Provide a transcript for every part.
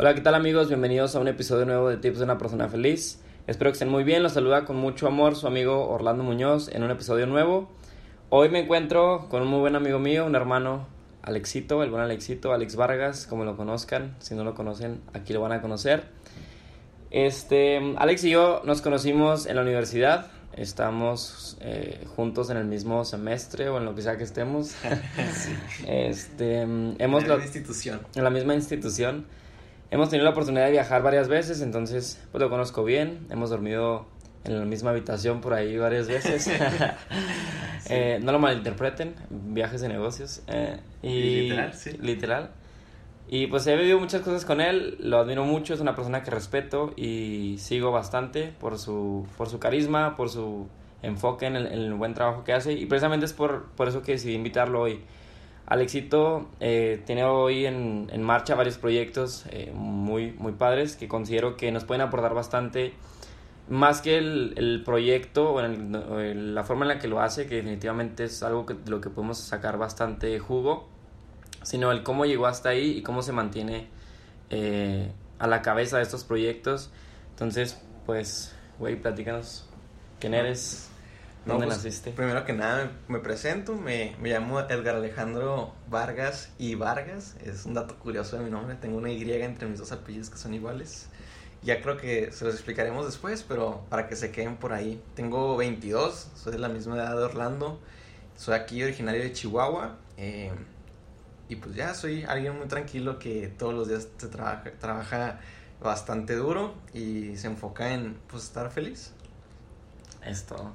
Hola, ¿qué tal amigos? Bienvenidos a un episodio nuevo de Tips de una persona feliz. Espero que estén muy bien. Los saluda con mucho amor su amigo Orlando Muñoz en un episodio nuevo. Hoy me encuentro con un muy buen amigo mío, un hermano Alexito, el buen Alexito, Alex Vargas, como lo conozcan. Si no lo conocen, aquí lo van a conocer. Este, Alex y yo nos conocimos en la universidad. Estamos eh, juntos en el mismo semestre o en lo que sea que estemos. Este, hemos en la misma institución. En la misma institución. Hemos tenido la oportunidad de viajar varias veces, entonces pues lo conozco bien. Hemos dormido en la misma habitación por ahí varias veces. Eh, no lo malinterpreten, viajes de negocios. Eh, y, literal, sí. Literal. Y pues he vivido muchas cosas con él, lo admiro mucho, es una persona que respeto y sigo bastante por su, por su carisma, por su enfoque en el, en el buen trabajo que hace y precisamente es por, por eso que decidí invitarlo hoy. Alexito eh, tiene hoy en, en, marcha varios proyectos eh, muy, muy padres que considero que nos pueden aportar bastante, más que el, el proyecto o la forma en la que lo hace, que definitivamente es algo de lo que podemos sacar bastante jugo, sino el cómo llegó hasta ahí y cómo se mantiene eh, a la cabeza de estos proyectos. Entonces, pues, güey, platícanos quién eres. ¿Dónde pues, naciste? Primero que nada, me presento, me, me, llamo Edgar Alejandro Vargas y Vargas, es un dato curioso de mi nombre, tengo una Y entre mis dos apellidos que son iguales. Ya creo que se los explicaremos después, pero para que se queden por ahí. Tengo 22, soy de la misma edad de Orlando, soy aquí originario de Chihuahua. Eh, y pues ya soy alguien muy tranquilo que todos los días se trabaja, trabaja bastante duro y se enfoca en pues estar feliz. Esto.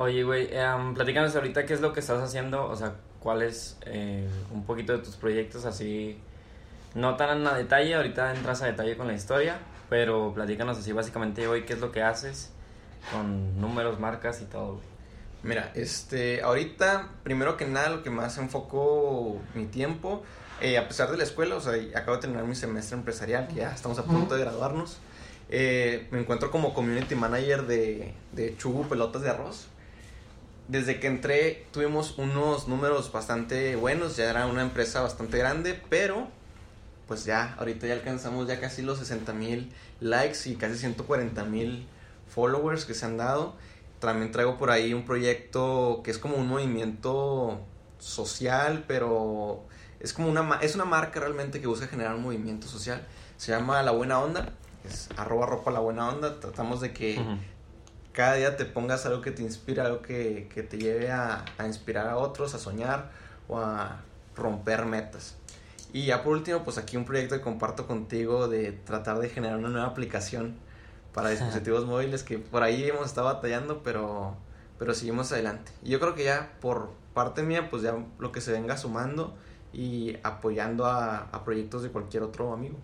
Oye, güey, um, platícanos ahorita qué es lo que estás haciendo, o sea, cuál es eh, un poquito de tus proyectos así, no tan a detalle, ahorita entras a detalle con la historia, pero platícanos así básicamente, güey, qué es lo que haces con números, marcas y todo, güey. Mira, este, ahorita, primero que nada, lo que más enfoco mi tiempo, eh, a pesar de la escuela, o sea, acabo de terminar mi semestre empresarial, que ya estamos a punto de graduarnos, eh, me encuentro como community manager de, de Chubu Pelotas de Arroz. Desde que entré tuvimos unos números bastante buenos, ya era una empresa bastante grande, pero pues ya, ahorita ya alcanzamos ya casi los 60 mil likes y casi 140 mil followers que se han dado. También traigo por ahí un proyecto que es como un movimiento social, pero es como una, es una marca realmente que busca generar un movimiento social. Se llama La Buena Onda, es arroba ropa La Buena Onda. Tratamos de que. Cada día te pongas algo que te inspira, algo que, que te lleve a, a, inspirar a otros, a soñar o a romper metas. Y ya por último, pues aquí un proyecto que comparto contigo de tratar de generar una nueva aplicación para dispositivos móviles que por ahí hemos estado batallando, pero, pero seguimos adelante. Y yo creo que ya por parte mía, pues ya lo que se venga sumando y apoyando a, a proyectos de cualquier otro amigo.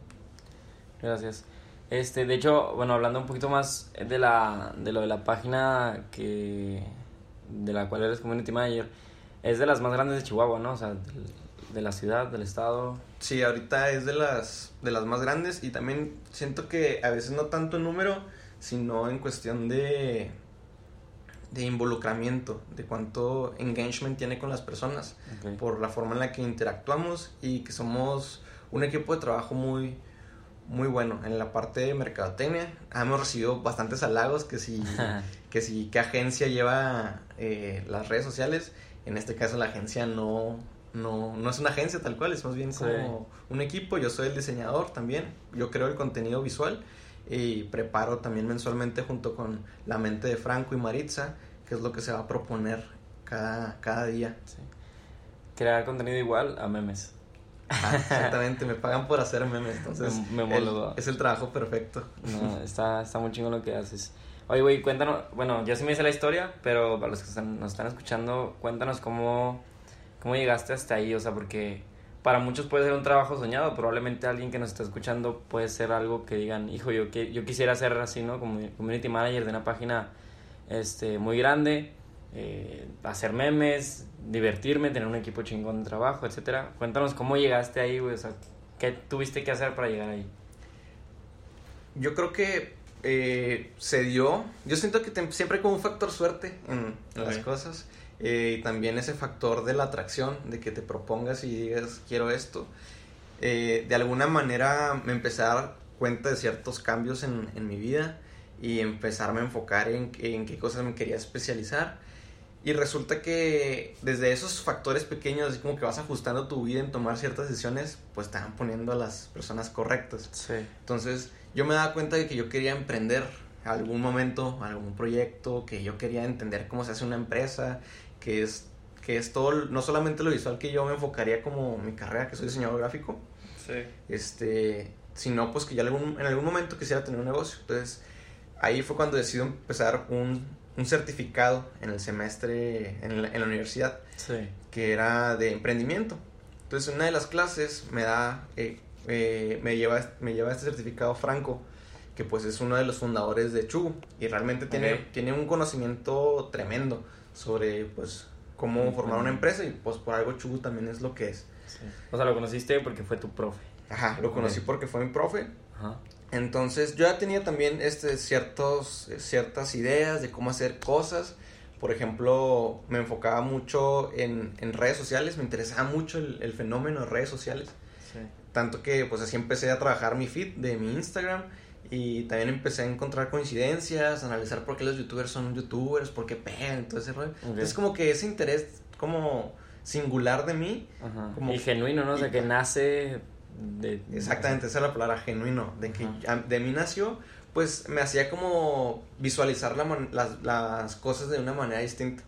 Gracias. Este, de hecho, bueno, hablando un poquito más de la de lo de la página que de la cual eres community manager, es de las más grandes de Chihuahua, ¿no? O sea, de, de la ciudad, del estado. Sí, ahorita es de las de las más grandes y también siento que a veces no tanto en número, sino en cuestión de de involucramiento, de cuánto engagement tiene con las personas, okay. por la forma en la que interactuamos y que somos un equipo de trabajo muy muy bueno en la parte de mercadotecnia. Hemos recibido bastantes halagos que si que si qué agencia lleva eh, las redes sociales. En este caso la agencia no no, no es una agencia tal cual, es más bien como sí. un equipo. Yo soy el diseñador también, yo creo el contenido visual y preparo también mensualmente junto con la mente de Franco y Maritza, que es lo que se va a proponer cada, cada día. Sí. Crear contenido igual a memes. Ah, exactamente, me pagan por hacer memes, entonces me, me el, es el trabajo perfecto. No, está, está muy chingo lo que haces. Oye, güey, cuéntanos, bueno, yo sí me hice la historia, pero para los que están, nos están escuchando, cuéntanos cómo ¿Cómo llegaste hasta ahí? O sea, porque para muchos puede ser un trabajo soñado, probablemente alguien que nos está escuchando puede ser algo que digan, hijo, yo, yo quisiera ser así, ¿no? Como community manager de una página este, muy grande, eh, hacer memes, divertirme, tener un equipo chingón de trabajo, etcétera. Cuéntanos cómo llegaste ahí, güey, o sea, ¿qué tuviste que hacer para llegar ahí? Yo creo que eh, se dio, yo siento que te, siempre hay como un factor suerte en, okay. las cosas. Eh, y también ese factor de la atracción, de que te propongas y digas quiero esto. eh, de alguna manera me empecé a dar cuenta de ciertos cambios en, en mi vida y empezarme a enfocar en, en qué cosas me quería especializar. Y resulta que desde esos factores pequeños, así como que vas ajustando tu vida en tomar ciertas decisiones, pues te van poniendo a las personas correctas. Sí. Entonces yo me daba cuenta de que yo quería emprender algún momento, algún proyecto, que yo quería entender cómo se hace una empresa, que es, que es todo, no solamente lo visual que yo me enfocaría como mi carrera, que soy diseñador gráfico, Sí. este, sino pues que ya algún, en algún momento quisiera tener un negocio. Entonces ahí fue cuando decidí empezar un, un certificado en el semestre en la, en la universidad Sí. que era de emprendimiento. Entonces, en una de las clases me da, eh, eh, me, lleva, me lleva este certificado Franco, que pues es uno de los fundadores de Chugo y realmente tiene, un conocimiento tremendo sobre pues cómo formar una empresa y pues por algo Chugo también es lo que es. Sí. O sea, lo conociste porque fue tu profe. Ajá, lo conocí porque fue mi profe. Ajá. Entonces yo ya tenía también este, ciertos, eh, ciertas ideas de cómo hacer cosas. Por ejemplo, me enfocaba mucho en, en redes sociales, me interesaba mucho el, el fenómeno de redes sociales. Sí. Tanto que pues así empecé a trabajar mi feed de mi Instagram y también empecé a encontrar coincidencias, a analizar por qué los youtubers son youtubers, por qué pegan, todo ese rollo. Ok. Entonces como que ese interés como singular de mí, Ajá. Como- y genuino, ¿no? O sea, que nace de... exactamente, esa es la palabra genuino, de que Ajá. de mí nació, pues me hacía como visualizar la man- las, las cosas de una manera distinta.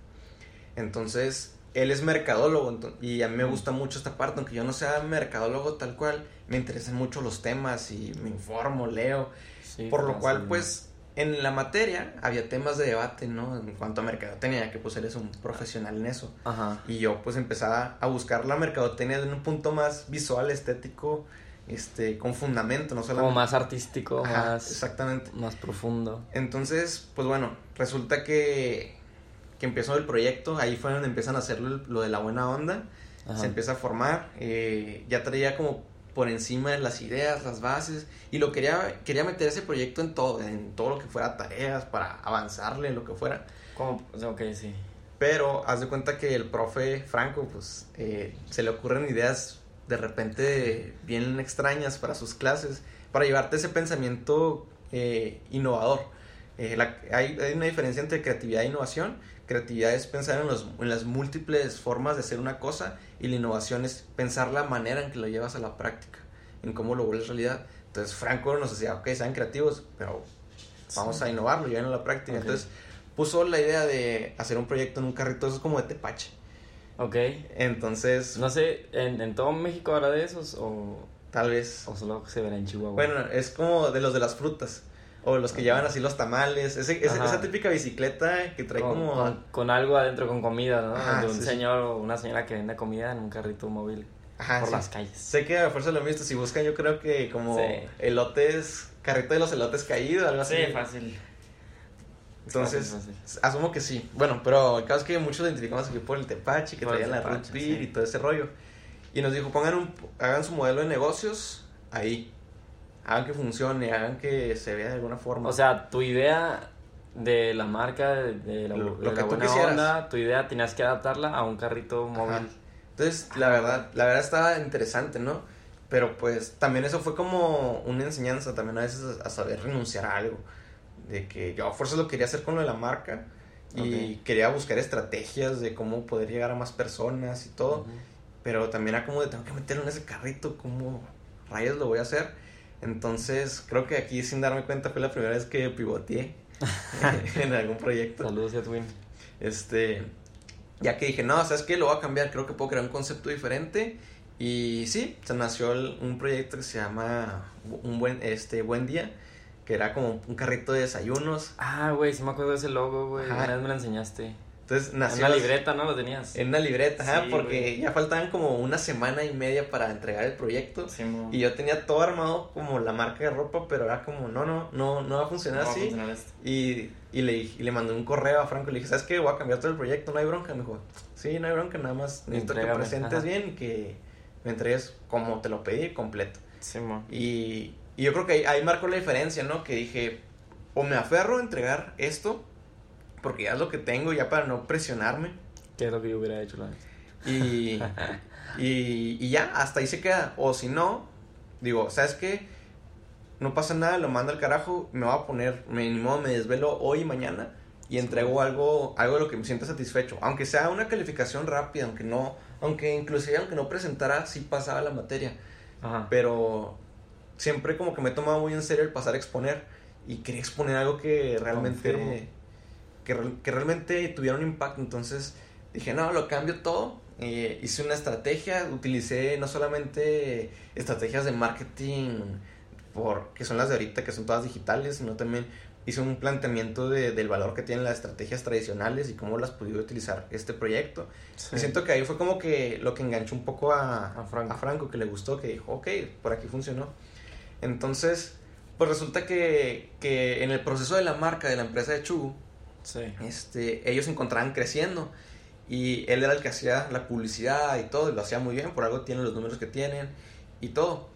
Entonces, él es mercadólogo y a mí me gusta mucho esta parte, aunque yo no sea mercadólogo tal cual, me interesan mucho los temas y me informo, leo, Sí, por lo cual pues en la materia había temas de debate, ¿no? En cuanto a mercadotecnia, que pues él es un profesional en eso. Ajá. Y yo pues empezaba a buscar la mercadotecnia en un punto más visual, estético, este, con fundamento, no solamente... Como más artístico, Ajá, más... Exactamente. Más profundo. Entonces, pues bueno, resulta que, que empezó el proyecto, ahí fue donde empiezan a hacer lo, lo de la buena onda, Ajá. se empieza a formar, eh, ya traía como por encima de las ideas, las bases, y lo quería, quería meter ese proyecto en todo, en todo lo que fuera tareas, para avanzarle, lo que fuera. Como... Ok, sí. Pero haz de cuenta que el profe Franco, pues, eh, se le ocurren ideas de repente bien extrañas para sus clases, para llevarte ese pensamiento eh, innovador. Eh, la- hay, hay una diferencia entre creatividad e innovación. Creatividad es pensar en, los, en las múltiples formas de hacer una cosa y la innovación es pensar la manera en que lo llevas a la práctica, en cómo lo vuelves realidad. Entonces Franco nos decía, ok, sean creativos, pero vamos Sí. a innovarlo, llevarlo a la práctica. Entonces puso la idea de hacer un proyecto en un carrito, eso es como de tepache. Ok. Entonces, No sé, ¿en, en todo México habrá de esos o, tal vez. o solo se verá en Chihuahua? Bueno, es como de los de las frutas. O los que llevan así los tamales. Ese, ese- Ajá. esa típica bicicleta que trae con, como. con, con algo adentro, con comida, ¿no? Ajá, de un sí, sí. señor o una señora que vende comida en un carrito móvil Ajá, por sí. las calles. Sé que a fuerza lo he visto. Si buscan, yo creo que como Sí. elotes. Carrito de los elotes caído, algo así. fácil. Entonces, Fácil, fácil. asumo que sí. Bueno, pero el caso es que muchos identificamos aquí por el tepache, que Por traían la root beer sí. y todo ese rollo. Y nos dijo, pongan un, hagan su modelo de negocios ahí. Hagan que funcione, hagan que se vea de alguna forma. O sea, tu idea de la marca, de, de la, Lo- de lo que tú buena quisieras. onda, tu idea tenías que adaptarla a un carrito móvil. Entonces, la verdad, la verdad estaba interesante, ¿no? Pero pues también eso fue como una enseñanza también a veces a saber renunciar a algo. De que yo a fuerza lo quería hacer con lo de la marca y Ok. quería buscar estrategias de cómo poder llegar a más personas y todo. Ujú. Pero también era como de tengo que meterlo en ese carrito, ¿cómo rayos lo voy a hacer? Entonces, creo que aquí sin darme cuenta fue la primera vez que pivoteé en algún proyecto. Saludos a Twin. Este, ya que dije, no, ¿sabes qué? Lo voy a cambiar, creo que puedo crear un concepto diferente. Y sí, se nació un proyecto que se llama Un Buen, este, buen Día, que era como un carrito de desayunos. Ah, güey, sí me acuerdo de ese logo, güey. Una vez me lo enseñaste. Entonces En nació una las- libreta, ¿no? Lo tenías. En una libreta, ajá, porque güey. ya faltaban como una semana y media para entregar el proyecto. Sí. Y yo tenía todo armado como la marca de ropa, pero era como, no, no, no, no va a funcionar No va a así. funcionar esto. Y, y, le, y le mandé un correo a Franco y le dije, ¿sabes qué? Voy a cambiar todo el proyecto, no hay bronca. Me dijo, sí, no hay bronca, nada más necesito que Entrégame, presentes ajá. bien y que me entregues como te lo pedí, completo. Sí, mo. Y, y yo creo que ahí, ahí marcó la diferencia, ¿no? Que dije, o me aferro a entregar esto, porque ya es lo que tengo, ya para no presionarme. ¿Qué es lo que yo hubiera hecho, la neta? Y, y, y ya, hasta ahí se queda. O si no, digo, ¿sabes qué? No pasa nada, lo mando al carajo, me voy a poner, me, ni modo, me desvelo hoy y mañana y entrego algo, algo de lo que me sienta satisfecho. Aunque sea una calificación rápida, aunque no, aunque inclusive aunque no presentara, sí pasaba la materia. Ajá. Pero siempre como que me he tomado muy en serio el pasar a exponer y quería exponer algo que realmente Confirmo. Que, que realmente tuviera un impacto entonces dije no lo cambio todo Eh, hice una estrategia utilicé no solamente estrategias de marketing por que son las de ahorita que son todas digitales sino también hice un planteamiento de- del valor que tienen las estrategias tradicionales y cómo las pude utilizar este proyecto Sí. y siento que ahí fue como que lo que enganchó un poco a, A Franco. a Franco, que le gustó, que dijo, ok, por aquí funcionó. Entonces, pues resulta que, que en el proceso de la marca de la empresa de Chugu, Sí. este, ellos se encontraban creciendo y él era el que hacía la publicidad y todo, y lo hacía muy bien, por algo tienen los números que tienen y todo.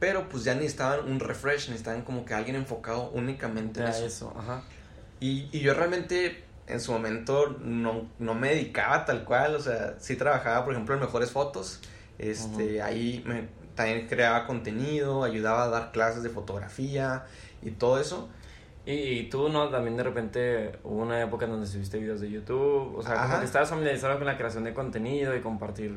Pero pues ya necesitaban un refresh, necesitaban como que alguien enfocado únicamente en Ya eso. eso, ajá. Y, y yo realmente en su momento no, no me dedicaba tal cual, o sea, sí trabajaba, por ejemplo, en Mejores Fotos, este, ahí me, también creaba contenido, ayudaba a dar clases de fotografía y todo eso. Y, y tú, ¿no? También de repente hubo una época en donde subiste videos de YouTube, o sea, como que estabas familiarizado con la creación de contenido y compartir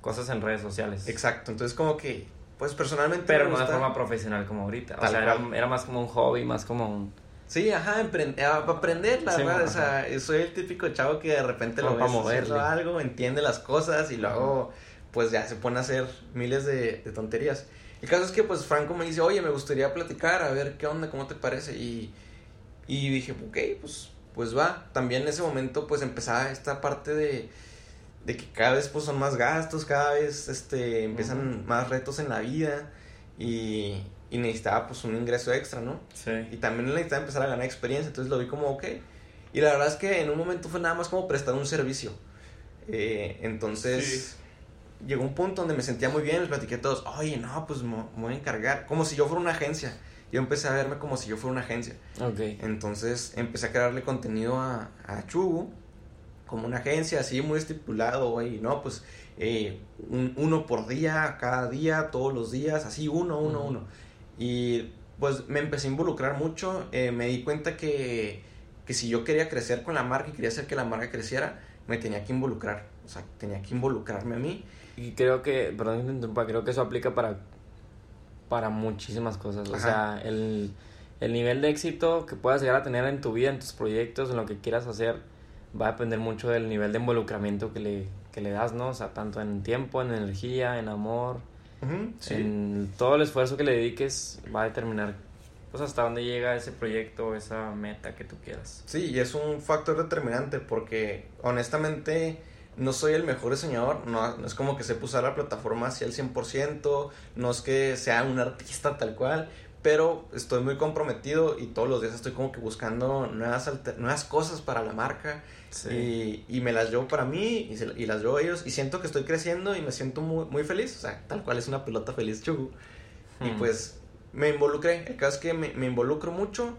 cosas en redes sociales. Exacto, entonces como que, pues personalmente... Pero no de forma profesional como ahorita. O sea, era, más como un hobby, más como un... Sí, ajá, a- aprender, la Sí, verdad, ajá. o sea, soy el típico chavo que de repente lo Como ves pa' moverle. haciendo algo, entiende las cosas y luego, pues ya se pone a hacer miles de, de tonterías. El caso es que, pues, Franco me dice, oye, me gustaría platicar, a ver qué onda, cómo te parece, y, y dije, ok, pues, pues va. También en ese momento, pues, empezaba esta parte de, de que cada vez, pues, son más gastos, cada vez, este, empiezan más retos en la vida, y, y necesitaba, pues, un ingreso extra, ¿no? Sí. Y también necesitaba empezar a ganar experiencia, entonces lo vi como, ok. Y la verdad es que en un momento fue nada más como prestar un servicio. Eh, entonces llegó un punto donde me sentía muy bien, les platiqué a todos, oye, no, pues me me voy a encargar, como si yo fuera una agencia. Yo empecé a verme como si yo fuera una agencia. Ok. Entonces empecé a crearle contenido a, a Chugu como una agencia, así muy estipulado, güey, ¿no? Pues eh, un- uno por día, cada día, todos los días, así uno, uno, uno. Y pues me empecé a involucrar mucho, eh, me di cuenta que, que si yo quería crecer con la marca y quería hacer que la marca creciera, me tenía que involucrar, o sea, tenía que involucrarme a mí. Y creo que, perdón que creo que eso aplica para, para muchísimas cosas. O Ajá. sea, el, el nivel de éxito que puedas llegar a tener en tu vida, en tus proyectos, en lo que quieras hacer, va a depender mucho del nivel de involucramiento que le, que le das, ¿no? O sea, tanto en tiempo, en energía, en amor, sí. en todo el esfuerzo que le dediques, va a determinar pues hasta dónde llega ese proyecto, esa meta que tú quieras. Sí, y es un factor determinante porque honestamente no soy el mejor diseñador, no, no es como que sepa usar la plataforma así al 100%, no es que sea un artista tal cual, pero estoy muy comprometido y todos los días estoy como que buscando nuevas, nuevas cosas para la marca y, y me las llevo para mí y, se- y las llevo a ellos y siento que estoy creciendo y me siento muy, muy feliz, o sea, tal cual es una pelota feliz, Chugu. Y Hmm. pues me involucré. El caso es que me, me involucro mucho.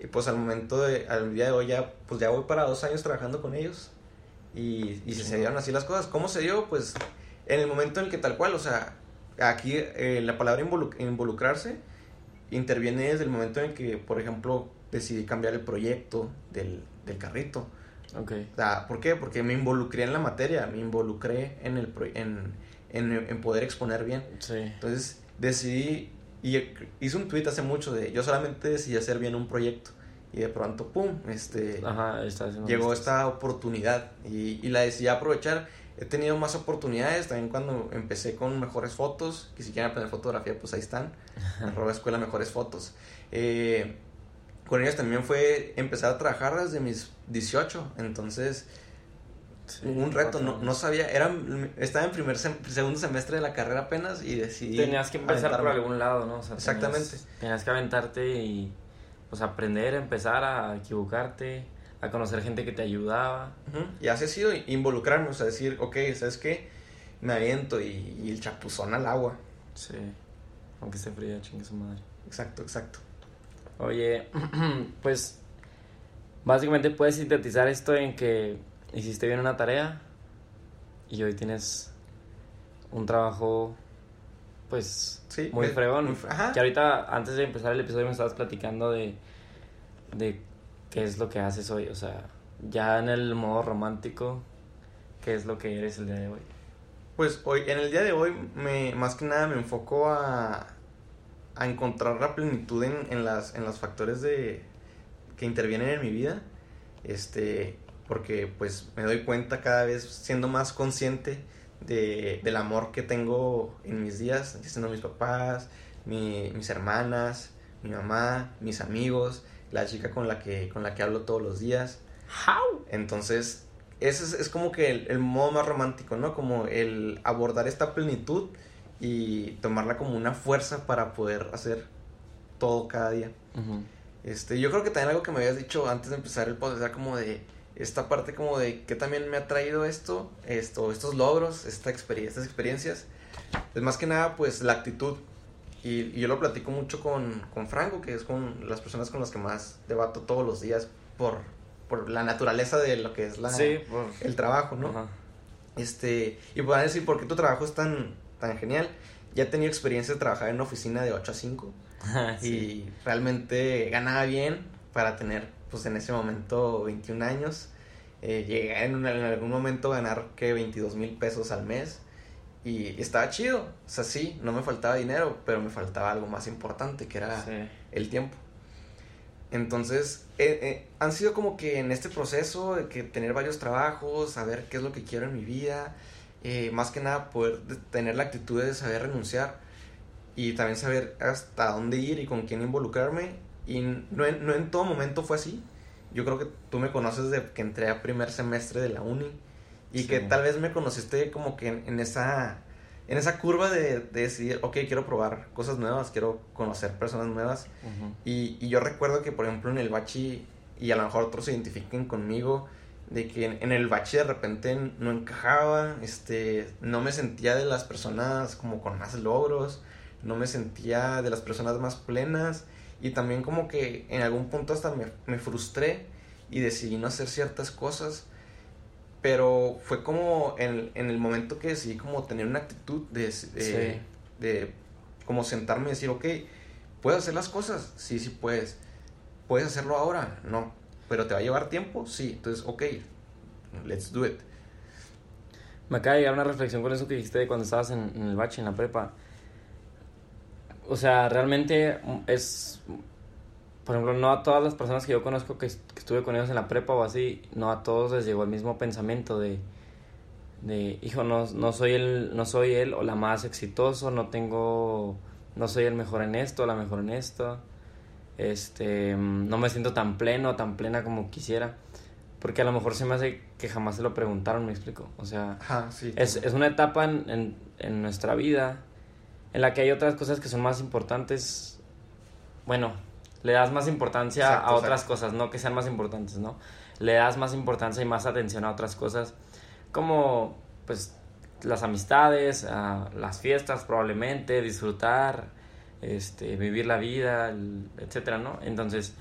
Y pues al momento de, al día de hoy ya, pues ya voy para dos años trabajando con ellos. Y, y se, se dieron así las cosas. ¿Cómo se dio? Pues en el momento en el que tal cual, o sea, aquí eh, la palabra involu- involucrarse interviene desde el momento en el que, por ejemplo, decidí cambiar el proyecto del, del carrito. Ok. O sea, ¿por qué? Porque me involucré en la materia, me involucré en, el pro- en, en, en poder exponer bien. Sí. Entonces decidí, y hice un tweet hace mucho de, yo solamente decidí hacer bien un proyecto. Y de pronto, ¡pum! Este, Ajá, está llegó listas. esta oportunidad y, y la decidí aprovechar. He tenido más oportunidades también cuando empecé con mejores fotos, que si quieren aprender fotografía, pues ahí están. Arroba escuela mejores fotos. Eh, con ellos también fue empezar a trabajar desde mis 18, entonces Sí, un reto, no, no sabía, era, estaba en primer sem- segundo semestre de la carrera apenas y decidí... Tenías que empezar por algún lado, ¿no? O sea, Exactamente. Tenías, tenías que aventarte y pues aprender, empezar a equivocarte, a conocer gente que te ayudaba. Y así ha sido involucrarme, o sea, decir, ok, ¿sabes qué? Me aviento y, y el chapuzón al agua. Sí. Aunque esté fría, chingue su madre. Exacto, exacto. Oye, pues básicamente puedes sintetizar esto en que hiciste bien una tarea y hoy tienes un trabajo, pues, Sí, muy eh, fregón. muy fre- ajá. Que ahorita, antes de empezar el episodio, me estabas platicando de, de qué es lo que haces hoy. O sea, ya en el modo romántico, qué es lo que eres el día de hoy. Pues hoy, en el día de hoy, me, más que nada me enfoco a, a encontrar la plenitud en, en, las, en los factores de, que intervienen en mi vida. Este, porque pues me doy cuenta cada vez siendo más consciente de, del amor que tengo en mis días, siendo mis papás, mi- mis hermanas, mi mamá, mis amigos, la chica con la que, con la que hablo todos los días. Entonces, ese es, es como que el, el modo más romántico, ¿no? Como el abordar esta plenitud y tomarla como una fuerza para poder hacer todo cada día. Ujú. Este, yo creo que también algo que me habías dicho antes de empezar el podcast era como de esta parte como de que también me ha traído esto, esto, estos logros, esta experiencia, estas experiencias. Es más que nada pues la actitud. Y, y yo lo platico mucho con, con Franco, que es con las personas con las que más debato todos los días por, por la naturaleza de lo que es la, Sí, por... el trabajo, ¿no? Ajá. Este, y a decir, ¿por qué tu trabajo es tan, tan genial? Ya he tenido experiencia de trabajar en una oficina de 8 a 5 Sí. y realmente ganaba bien para tener, pues en ese momento, 21 años. Eh, llegué en, un- en algún momento a ganar que 22 mil pesos al mes y, estaba chido. O sea, sí, no me faltaba dinero, pero me faltaba algo más importante que era Sí. el tiempo. Entonces, eh, eh, han sido como que en este proceso de que tener varios trabajos, saber qué es lo que quiero en mi vida, eh, más que nada poder de- tener la actitud de saber renunciar y también saber hasta dónde ir y con quién involucrarme. Y no en, no en todo momento fue así. Yo creo que tú me conoces desde que entré a primer semestre de la uni y Sí. que tal vez me conociste como que en, en esa en esa curva de, de decidir, ok, quiero probar cosas nuevas, quiero conocer personas nuevas. Ujú. Y, y yo recuerdo que, por ejemplo, en el bachi, y a lo mejor otros se identifiquen conmigo, de que en, en el bachi de repente no encajaba, este, no me sentía de las personas como con más logros, no me sentía de las personas más plenas, y también como que en algún punto hasta me, me frustré y decidí no hacer ciertas cosas, pero fue como en, en el momento que decidí como tener una actitud de, de, Sí. de como sentarme y decir, ok, ¿puedes hacer las cosas? Sí, sí puedes. ¿Puedes hacerlo ahora? No. ¿Pero te va a llevar tiempo? Sí. Entonces, ok, let's do it. Me acaba de llegar una reflexión con eso que dijiste de cuando estabas en, en el bache, en la prepa. O sea, realmente es... Por ejemplo, no a todas las personas que yo conozco que, est- que estuve con ellos en la prepa o así, no a todos les llegó el mismo pensamiento de... De, hijo, no, no soy el, no soy él o la más exitoso, no tengo, no soy el mejor en esto, la mejor en esto, este, no me siento tan pleno, tan plena como quisiera, porque a lo mejor se me hace que jamás se lo preguntaron, me explico, o sea, Ajá, sí. es, es una etapa en, en, en nuestra vida en la que hay otras cosas que son más importantes. Bueno, le das más importancia Exacto, a otras exacto. cosas, no que sean más importantes, ¿no? Le das más importancia y más atención a otras cosas, como pues las amistades, las fiestas probablemente, disfrutar, este, vivir la vida, etcétera, ¿no? Entonces,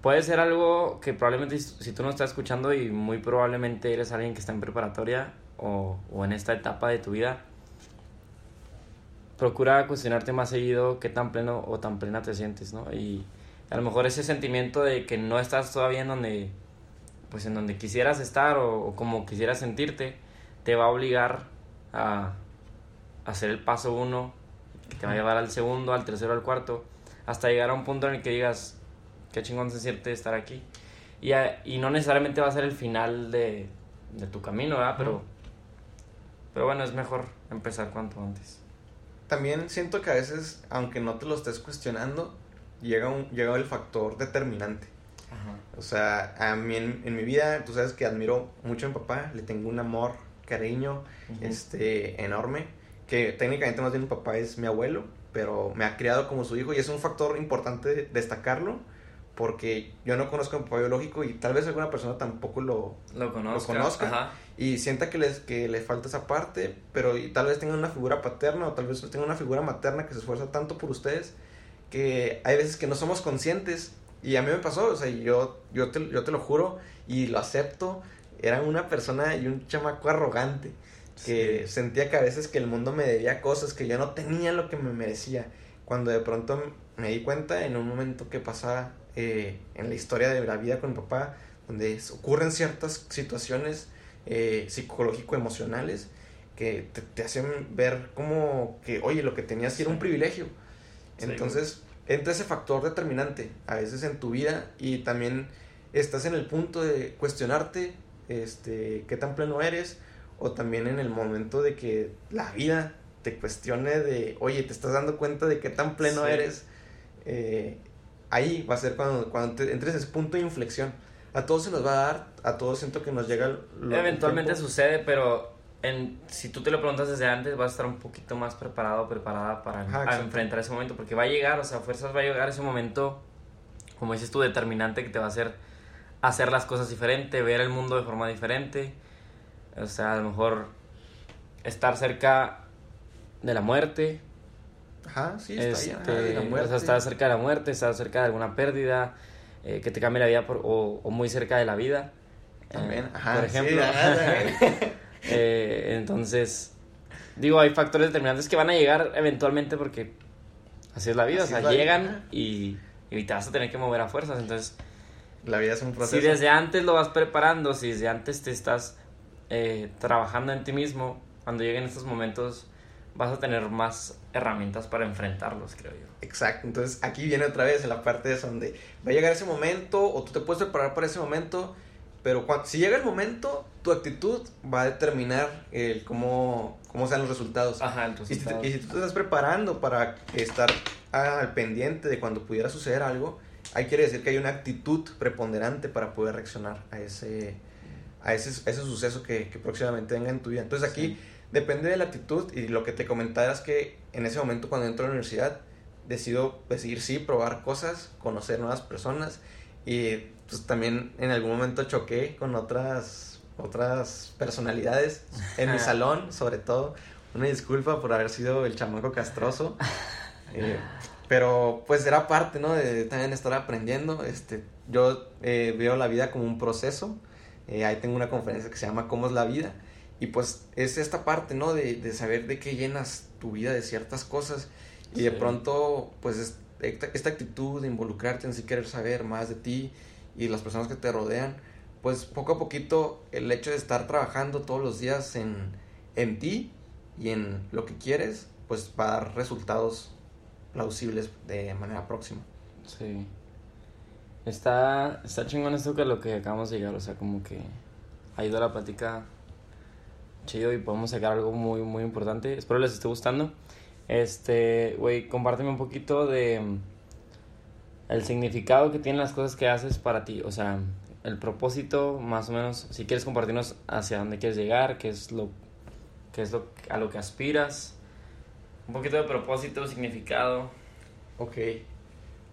puede ser algo que probablemente si si tú no estás escuchando y muy probablemente eres alguien que está en preparatoria o, o en esta etapa de tu vida, procura cuestionarte más seguido qué tan pleno o tan plena te sientes, ¿no? Y a lo mejor ese sentimiento de que no estás todavía en donde, pues en donde quisieras estar o, o como quisieras sentirte, te va a obligar a, a hacer el paso uno, que te va a llevar al segundo, al tercero, al cuarto, hasta llegar a un punto en el que digas, qué chingón se siente estar aquí. Y, a- y no necesariamente va a ser el final de, de tu camino, ¿verdad? Pero, pero bueno, es mejor empezar cuanto antes. También siento que a veces, aunque no te lo estés cuestionando, llega, un, llega el factor determinante. O sea, a mí en, en mi vida, tú sabes que admiro mucho a mi papá, le tengo un amor, cariño, este, enorme, que técnicamente más bien mi papá es mi abuelo, pero me ha criado como su hijo y es un factor importante destacarlo, porque yo no conozco a mi papá biológico y tal vez alguna persona tampoco lo, Lo conozca. Lo conozca. Ajá. y sienta que, les, que le falta esa parte, pero y tal vez tenga una figura paterna o tal vez tenga una figura materna que se esfuerza tanto por ustedes que hay veces que no somos conscientes y a mí me pasó, o sea, yo, yo, te, yo te lo juro y lo acepto, era una persona y un chamaco arrogante. que sentía que a veces que el mundo me debía cosas, que yo no tenía lo que me merecía. Cuando de pronto me di cuenta en un momento que pasaba eh, en la historia de la vida con mi papá, donde ocurren ciertas situaciones eh, psicológico-emocionales que te, hacen ver como que, oye, lo que tenías era un privilegio. Entonces, entra ese factor determinante a veces en tu vida y también estás en el punto de cuestionarte este, qué tan pleno eres o también en el momento de que la vida te cuestione de, oye, te estás dando cuenta de qué tan pleno eres. Eh, ahí va a ser cuando, cuando entres en ese punto de inflexión. A todos se nos va a dar, a todos siento que nos llega... Eventualmente sucede, pero en, si tú te lo preguntas desde antes, vas a estar un poquito más preparado, preparada para enfrentar ese momento, porque va a llegar, o sea, fuerzas va a llegar ese momento, como dices tú, determinante que te va a hacer hacer las cosas diferente, ver el mundo de forma diferente, o sea, a lo mejor estar cerca de la muerte. Ajá, sí, está este, de la muerte. O sea, estar cerca de la muerte, estar cerca de alguna pérdida, eh, que te cambie la vida o, o, muy cerca de la vida. También, eh, ajá, por ejemplo. eh, entonces, digo, hay factores determinantes que van a llegar eventualmente porque así es la vida, o sea, llegan y, y, te vas a tener que mover a fuerzas, entonces... La vida es un proceso. Si desde antes lo vas preparando, si desde antes te estás eh, trabajando en ti mismo, cuando lleguen estos momentos vas a tener más herramientas para enfrentarlos, creo yo. Exacto, entonces aquí viene otra vez en la parte de donde va a llegar ese momento o tú te puedes preparar para ese momento, pero cuando, si llega el momento, tu actitud va a determinar el cómo, cómo sean los resultados. Ajá, el resultado. Y, si, tú te estás preparando para estar al pendiente de cuando pudiera suceder algo, ahí quiere decir que hay una actitud preponderante para poder reaccionar a ese, a ese, ese suceso que, que próximamente venga en tu vida. Entonces aquí depende de la actitud y lo que te comentaba es que en ese momento cuando entro a la universidad decido decidir sí, probar cosas, conocer nuevas personas y pues también en algún momento choqué con otras otras personalidades en mi salón, sobre todo. Una disculpa por haber sido el chamaco castroso. Eh, pero pues era parte, ¿no? De, también estar aprendiendo. Este, yo eh, veo la vida como un proceso. Eh, ahí tengo una conferencia que se llama ¿Cómo es la vida? Y pues es esta parte, ¿no? De, de saber de qué llenas tu vida de ciertas cosas. Y de pronto, pues esta, actitud de involucrarte en sí querer saber más de ti y las personas que te rodean, pues poco a poquito el hecho de estar trabajando todos los días en, en ti y en lo que quieres, pues va a dar resultados plausibles de manera próxima. Sí. Está, está chingón esto que lo que acabamos de llegar, o sea, como que ha ido la plática chido y podemos sacar algo muy, muy importante. Espero les esté gustando. Este, güey, compárteme un poquito de mm, el significado que tienen las cosas que haces para ti, o sea, el propósito, más o menos, si quieres compartirnos hacia dónde quieres llegar, qué es lo, qué es lo a lo que aspiras, un poquito de propósito, significado. Ok.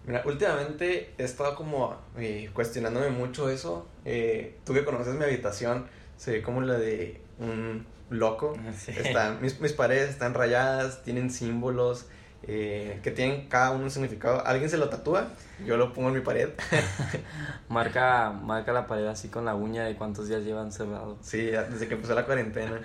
Mira, últimamente he estado como eh, cuestionándome mucho eso. Eh, tú que conoces mi habitación, se ve como la de un loco. Están, mis, mis, paredes están rayadas, tienen símbolos eh, que tienen cada uno un significado. ¿Alguien se lo tatúa? Yo lo pongo en mi pared. marca, marca la pared así con la uña de cuántos días llevan cerrado. Sí, desde que empezó la cuarentena.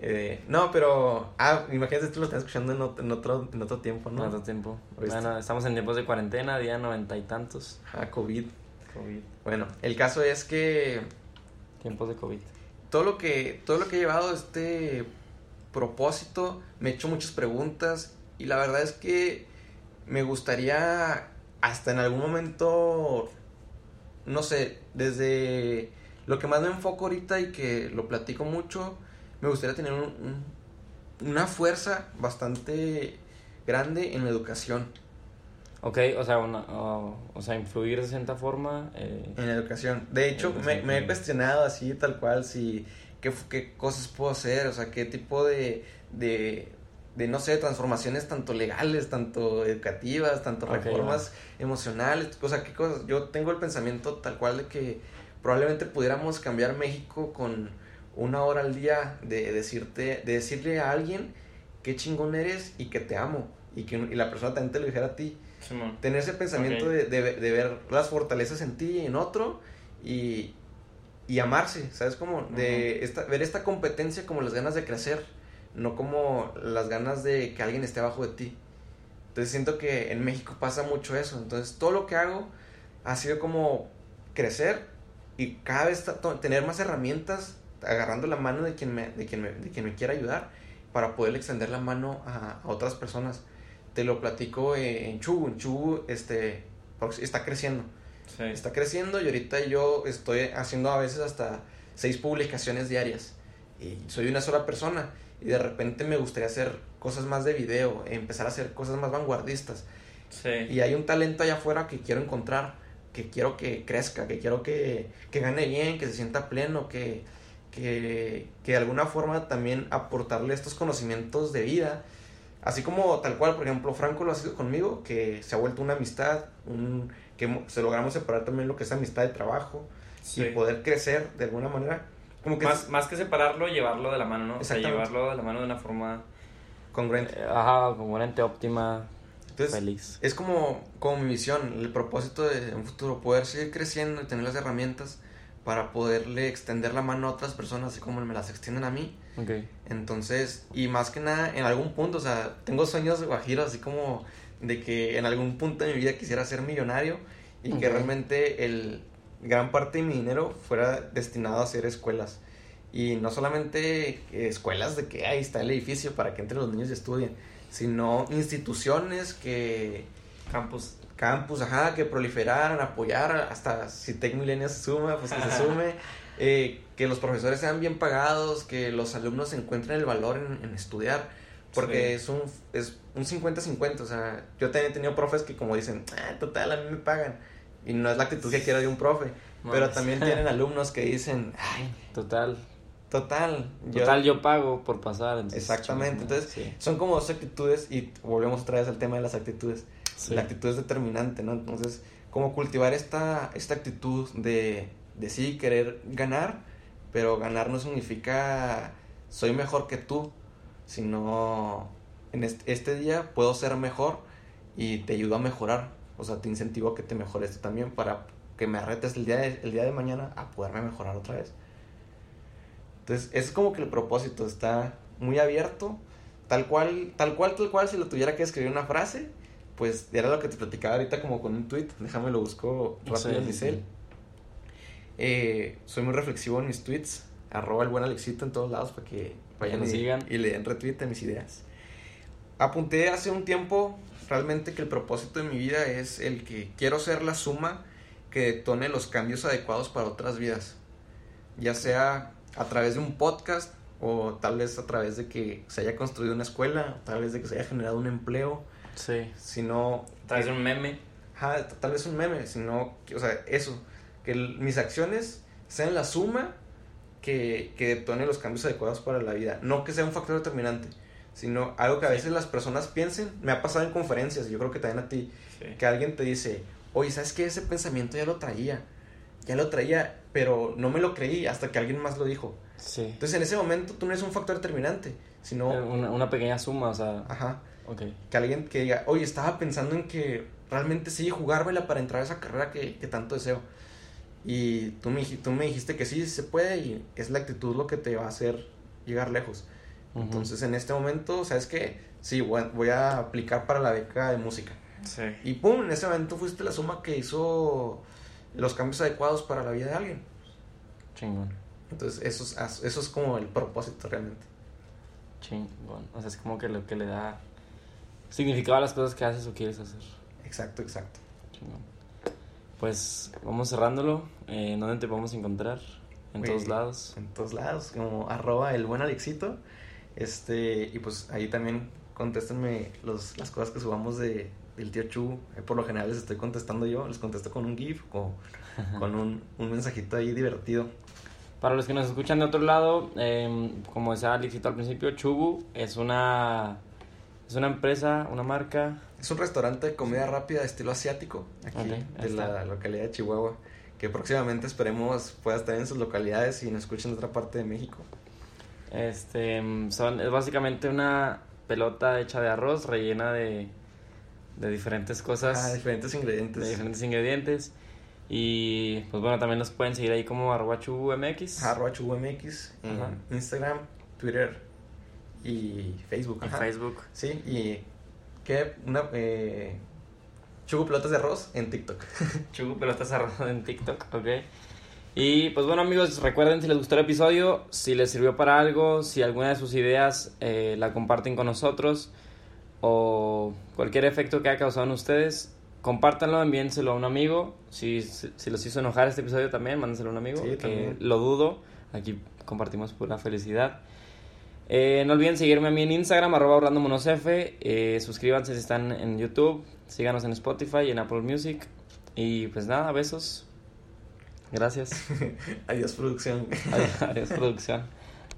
Eh, no, pero. Ah, imagínate, tú lo estás escuchando en otro, en otro, en otro tiempo, ¿no? En otro tiempo. Bueno, estamos en tiempos de cuarentena, día noventa y tantos. Ah, COVID. COVID. Bueno, el caso es que. Tiempos de COVID todo lo que, todo lo que he llevado este propósito, me he hecho muchas preguntas y la verdad es que me gustaría hasta en algún momento, no sé, desde lo que más me enfoco ahorita y que lo platico mucho, me gustaría tener una fuerza bastante grande en la educación. Ok, o sea, una, o, sea, influir de cierta forma. Eh, en la educación. De hecho, me, me, he cuestionado así, tal cual, si qué, qué cosas puedo hacer, o sea, qué tipo de, de, de, no sé, transformaciones tanto legales, tanto educativas, tanto reformas emocionales, o sea, qué cosas. Yo tengo el pensamiento tal cual de que probablemente pudiéramos cambiar México con una hora al día de decirte, de decirle a alguien qué chingón eres y que te amo y que y la persona también te lo dijera a ti Tener ese pensamiento de, de, ver las fortalezas en ti y en otro y, y amarse, ¿sabes? Como de esta, ver esta competencia como las ganas de crecer, no como las ganas de que alguien esté abajo de ti. Entonces siento que en México pasa mucho eso. Entonces todo lo que hago ha sido como crecer y cada vez tener más herramientas, agarrando la mano de quien me, de quien me, de quien me quiera ayudar para poder extender la mano a, otras personas. Te lo platico en Chubu. En Chubu este, está creciendo Está creciendo y ahorita yo estoy haciendo a veces hasta seis publicaciones diarias. Y soy una sola persona. Y de repente me gustaría hacer cosas más de video, empezar a hacer cosas más vanguardistas. Y hay un talento allá afuera que quiero encontrar, que quiero que crezca, que quiero que, que gane bien, que se sienta pleno, que, que, que de alguna forma también aportarle estos conocimientos de vida. Así como tal cual, por ejemplo, Franco lo ha sido conmigo, que se ha vuelto una amistad, un, que se logramos separar también lo que es amistad de trabajo y poder crecer de alguna manera. Como que más, más que separarlo, llevarlo de la mano, ¿no? O sea, llevarlo de la mano de una forma... Congruente. Eh, ajá, congruente, óptima, Entonces, feliz. Es como, como mi visión, el propósito de un futuro, poder seguir creciendo y tener las herramientas para poderle extender la mano a otras personas, así como me las extienden a mí. Okay. Entonces, y más que nada, en algún punto, o sea, tengo sueños de guajiro, así como de que en algún punto de mi vida quisiera ser millonario y que realmente el gran parte de mi dinero fuera destinado a hacer escuelas. Y no solamente escuelas de que ahí está el edificio para que entren los niños y estudien, sino instituciones que... Campus. Campus, ajá, que proliferaran, apoyar, hasta si Tech Millennials se suma, pues que se sume. Eh, que los profesores sean bien pagados, que los alumnos encuentren el valor en, en estudiar porque es un es un 50-50, o sea, yo también he tenido profes que como dicen, ah, total, a mí me pagan. Y no es la actitud que quiero de un profe. pero también tienen alumnos que dicen, ay, total. Total. Total, yo, pago por pasar. exactamente. Entonces, son como dos actitudes y volvemos otra vez al tema de las actitudes. La actitud es determinante, ¿no? Entonces, como cultivar esta, esta actitud de, de sí querer ganar, pero ganar no significa soy mejor que tú, sino en este, día puedo ser mejor y te ayudo a mejorar. O sea, te incentivo a que te mejores también para que me arretes el día, de, el día de mañana a poderme mejorar otra vez. Entonces, es como que el propósito está muy abierto, tal cual, tal cual, tal cual, si lo tuviera que escribir una frase, pues era lo que te platicaba ahorita como con un tweet, déjame lo busco rápido en mi cel. Eh, soy muy reflexivo en mis tweets, arroba el buen Alexito en todos lados para que vayan y, sigan. y le den retweet a mis ideas. Apunté hace un tiempo realmente que el propósito de mi vida es el que quiero ser la suma que detone los cambios adecuados para otras vidas. Ya sea a través de un podcast o tal vez a través de que se haya construido una escuela, tal vez de que se haya generado un empleo. Sí. Sino... Tal vez un meme. Ajá, tal vez un meme, sino, o sea, eso, que mis acciones sean la suma que, que detone los cambios adecuados para la vida. No que sea un factor determinante, sino algo que a veces las personas piensen. Me ha pasado en conferencias, yo creo que también a ti, que alguien te dice, oye, ¿sabes qué? Ese pensamiento ya lo traía. Ya lo traía, pero no me lo creí hasta que alguien más lo dijo. Sí. Entonces en ese momento tú no eres un factor determinante, sino... Eh, una, una pequeña suma, o sea... Ajá. Okay. Que alguien que diga, oye, estaba pensando en que realmente sí jugármela para entrar a esa carrera que, que tanto deseo. Y tú me, tú me dijiste que sí se puede y es la actitud lo que te va a hacer llegar lejos. Entonces en este momento, ¿sabes qué? Sí, voy a aplicar para la beca de música. Sí. Y pum, en ese momento fuiste la suma que hizo los cambios adecuados para la vida de alguien. Chingón. Entonces eso es, eso es como el propósito realmente. Chingón. O sea, es como que lo que le da significado a las cosas que haces o quieres hacer. Exacto, exacto. Pues vamos cerrándolo. Eh, ¿Dónde te podemos encontrar? En todos lados. En todos lados, como arroba el buen Alexito. Este, y pues ahí también contéstenme los, las cosas que subamos de, del tío Chu. Eh, por lo general les estoy contestando yo, les contesto con un GIF o con un, un mensajito ahí divertido. Para los que nos escuchan de otro lado, em, como decía Alexito al principio, Chubu es una, es una empresa, una marca es un restaurante de comida rápida de estilo asiático, aquí, de la localidad de Chihuahua, que próximamente esperemos pueda estar en sus localidades y nos escuchen en otra parte de México. Este, son, es básicamente una pelota hecha de arroz rellena de, de diferentes cosas. Ah, diferentes ingredientes. De diferentes ingredientes. Y pues bueno, también nos pueden seguir ahí como arroba chubumx. Arroba chubumx en Ajá. Instagram, Twitter y Facebook. Ajá. Facebook. Sí, y ¿qué? Una, eh, Chugo Pelotas de Arroz en TikTok. Chugu Pelotas Arroz en TikTok, ok. Y pues bueno amigos, recuerden si les gustó el episodio, si les sirvió para algo, si alguna de sus ideas eh, la comparten con nosotros o cualquier efecto que haya causado en ustedes, compártanlo, envíenselo a un amigo. Si, si los hizo enojar este episodio también, mándenselo a un amigo, Sí, que también. lo dudo. Aquí compartimos pura felicidad. Eh, no olviden seguirme a mí en Instagram, arroba orlandomonosf. Eh, suscríbanse si están en YouTube. Síganos en Spotify y en Apple Music. Y pues nada, besos. Gracias. Adiós, producción. Adiós, adiós producción.